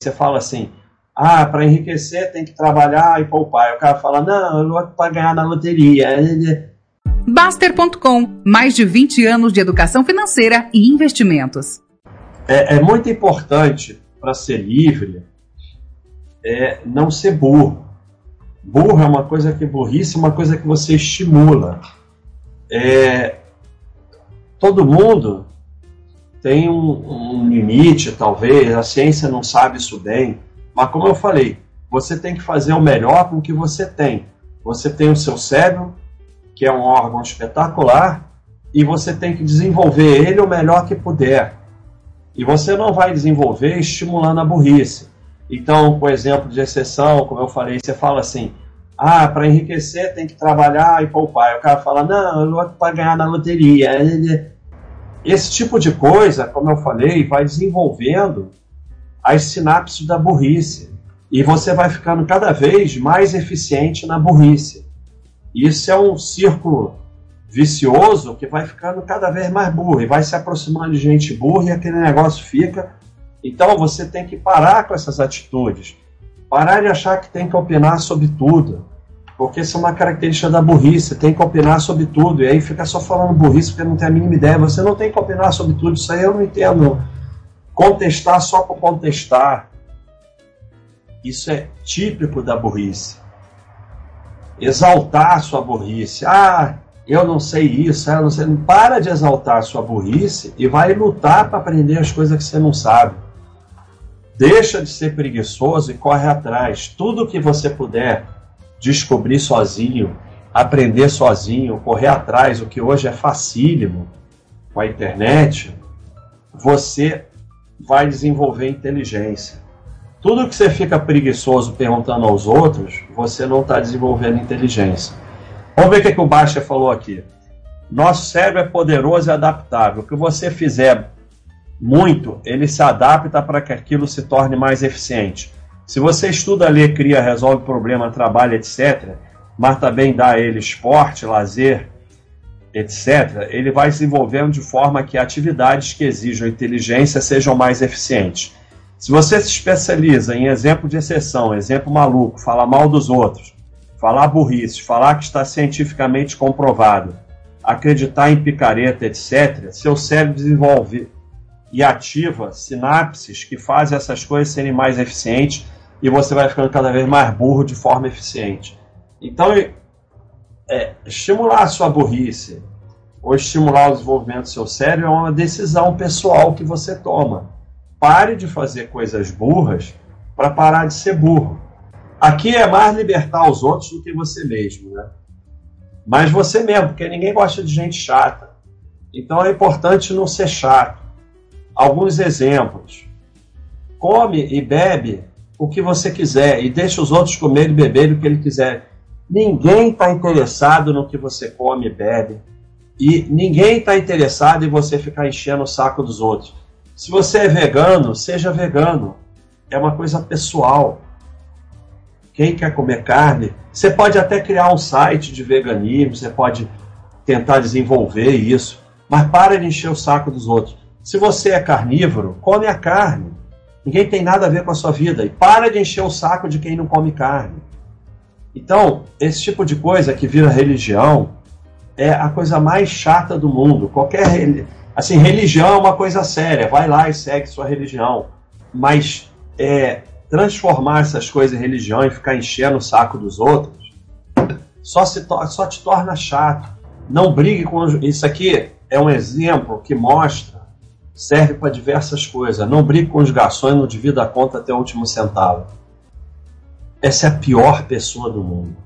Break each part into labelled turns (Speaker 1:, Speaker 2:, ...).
Speaker 1: você fala assim, ah, para enriquecer tem que trabalhar e poupar. E o cara fala, não, eu vou para ganhar na loteria.
Speaker 2: Baster.com, mais de 20 anos de educação financeira e investimentos.
Speaker 1: É, é muito importante para ser livre é, não ser burro. Burro é uma coisa que burrice é uma coisa que você estimula. É, todo mundo tem um, um limite, talvez, a ciência não sabe isso bem, mas como eu falei, você tem que fazer o melhor com o que você tem. Você tem o seu cérebro, que é um órgão espetacular, e você tem que desenvolver ele o melhor que puder. E você não vai desenvolver estimulando a burrice. Então, por exemplo, de exceção, como eu falei, você fala assim: ah, para enriquecer tem que trabalhar e poupar. E o cara fala: não, eu vou para ganhar na loteria. Esse tipo de coisa, como eu falei, vai desenvolvendo as sinapses da burrice. E você vai ficando cada vez mais eficiente na burrice. Isso é um círculo vicioso que vai ficando cada vez mais burro e vai se aproximando de gente burra e aquele negócio fica. Então você tem que parar com essas atitudes. Parar de achar que tem que opinar sobre tudo. Porque isso é uma característica da burrice, tem que opinar sobre tudo. E aí fica só falando burrice porque não tem a mínima ideia. Você não tem que opinar sobre tudo, isso aí eu não entendo. Contestar só por contestar. Isso é típico da burrice. Exaltar sua burrice. Ah, eu não sei isso, eu não sei. Para de exaltar sua burrice e vai lutar para aprender as coisas que você não sabe. Deixa de ser preguiçoso e corre atrás. Tudo que você puder descobrir sozinho, aprender sozinho, correr atrás, o que hoje é facílimo com a internet, você vai desenvolver inteligência. Tudo que você fica preguiçoso perguntando aos outros, você não está desenvolvendo inteligência. Vamos ver o que, que o Baixa falou aqui. Nosso cérebro é poderoso e adaptável. O que você fizer muito, ele se adapta para que aquilo se torne mais eficiente. Se você estuda, lê, cria, resolve problema, trabalha, etc., mas também dá a ele esporte, lazer, etc., ele vai desenvolvendo de forma que atividades que exijam inteligência sejam mais eficientes. Se você se especializa em exemplo de exceção, exemplo maluco, falar mal dos outros, falar burrice, falar que está cientificamente comprovado, acreditar em picareta, etc., seu cérebro desenvolve e ativa sinapses que fazem essas coisas serem mais eficientes e você vai ficando cada vez mais burro de forma eficiente. Então, é, estimular a sua burrice ou estimular o desenvolvimento do seu cérebro é uma decisão pessoal que você toma. Pare de fazer coisas burras para parar de ser burro. Aqui é mais libertar os outros do que você mesmo, né? Mas você mesmo, porque ninguém gosta de gente chata. Então é importante não ser chato. Alguns exemplos. Come e bebe o que você quiser e deixa os outros comer e beber o que ele quiser. Ninguém está interessado no que você come e bebe. E ninguém está interessado em você ficar enchendo o saco dos outros. Se você é vegano, seja vegano. É uma coisa pessoal. Quem quer comer carne, você pode até criar um site de veganismo, você pode tentar desenvolver isso, mas para de encher o saco dos outros. Se você é carnívoro, come a carne. Ninguém tem nada a ver com a sua vida. E para de encher o saco de quem não come carne. Então, esse tipo de coisa que vira religião é a coisa mais chata do mundo. Qualquer assim, religião é uma coisa séria. Vai lá e segue sua religião. Mas é, transformar essas coisas em religião e ficar enchendo o saco dos outros só, se só te torna chato. Não brigue com isso aqui é um exemplo que mostra serve para diversas coisas. Não brigue com os garçons, não divida a conta até o último centavo. Essa é a pior pessoa do mundo.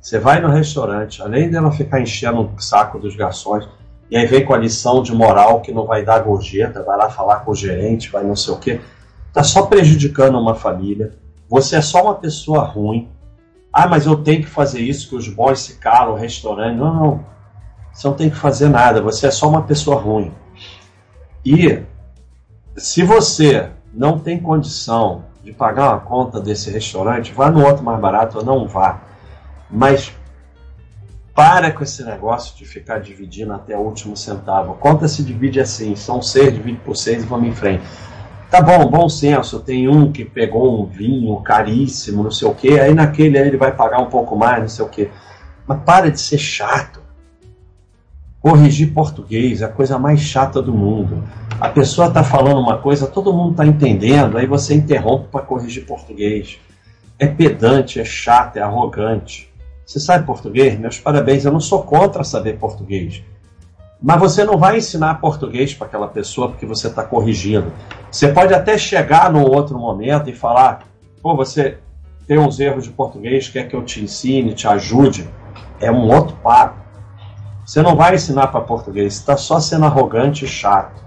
Speaker 1: Você vai no restaurante, além dela ficar enchendo o saco dos garçons, e aí vem com a lição de moral que não vai dar gorjeta, vai lá falar com o gerente, vai não sei o quê. Tá só prejudicando uma família. Você é só uma pessoa ruim. Ah, mas eu tenho que fazer isso que os bons se calam, o restaurante. Não, não. Você não tem que fazer nada. Você é só uma pessoa ruim. E se você não tem condição de pagar uma conta desse restaurante, vá no outro mais barato ou não vá. Mas para com esse negócio de ficar dividindo até o último centavo. Conta se divide assim, são seis, divide por seis e vamos em frente. Tá bom, bom senso. Tem um que pegou um vinho caríssimo, não sei o quê, aí naquele aí ele vai pagar um pouco mais, não sei o quê. Mas para de ser chato. Corrigir português é a coisa mais chata do mundo. A pessoa está falando uma coisa, todo mundo está entendendo, aí você interrompe para corrigir português. É pedante, é chato, é arrogante. Você sabe português? Meus parabéns, eu não sou contra saber português. Mas você não vai ensinar português para aquela pessoa porque você está corrigindo. Você pode até chegar num outro momento e falar: pô, você tem uns erros de português, quer que eu te ensine, te ajude. É um outro papo. Você não vai ensinar para português, está só sendo arrogante e chato.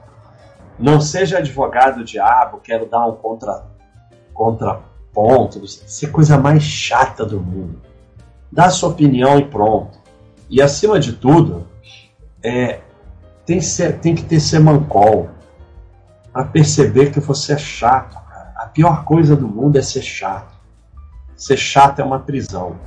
Speaker 1: Não seja advogado diabo, quero dar um contra, contraponto. Isso é coisa mais chata do mundo. Dá sua opinião e pronto. E acima de tudo, é, tem, ser, tem que ter semancol para perceber que você é chato. Cara. A pior coisa do mundo é ser chato. Ser chato é uma prisão.